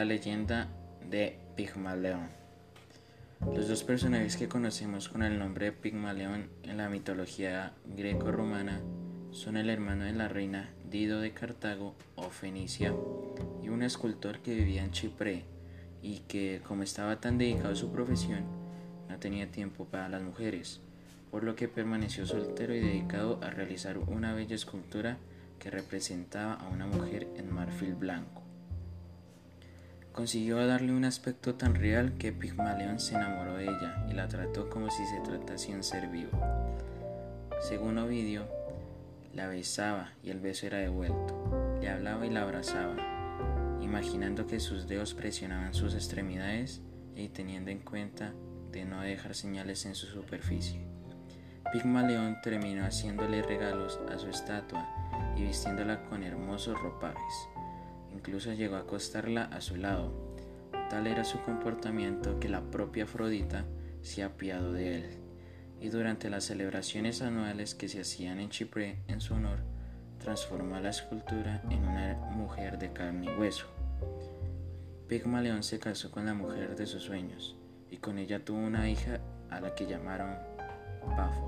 la leyenda de Pigmaleón. Los dos personajes que conocemos con el nombre de Pigmaleón en la mitología greco-romana son el hermano de la reina Dido de Cartago o Fenicia y un escultor que vivía en Chipre y que, como estaba tan dedicado a su profesión, no tenía tiempo para las mujeres, por lo que permaneció soltero y dedicado a realizar una bella escultura que representaba a una mujer en marfil blanco. Consiguió darle un aspecto tan real que Pigmalión se enamoró de ella y la trató como si se tratase un ser vivo. Según Ovidio, la besaba y el beso era devuelto, le hablaba y la abrazaba, imaginando que sus dedos presionaban sus extremidades y teniendo en cuenta de no dejar señales en su superficie. Pigmaleón terminó haciéndole regalos a su estatua y vistiéndola con hermosos ropajes. Incluso llegó a acostarla a su lado. Tal era su comportamiento que la propia Afrodita se apiadó de él. Y durante las celebraciones anuales que se hacían en Chipre en su honor, transformó la escultura en una mujer de carne y hueso. Pigmaleón se casó con la mujer de sus sueños y con ella tuvo una hija a la que llamaron Pafos.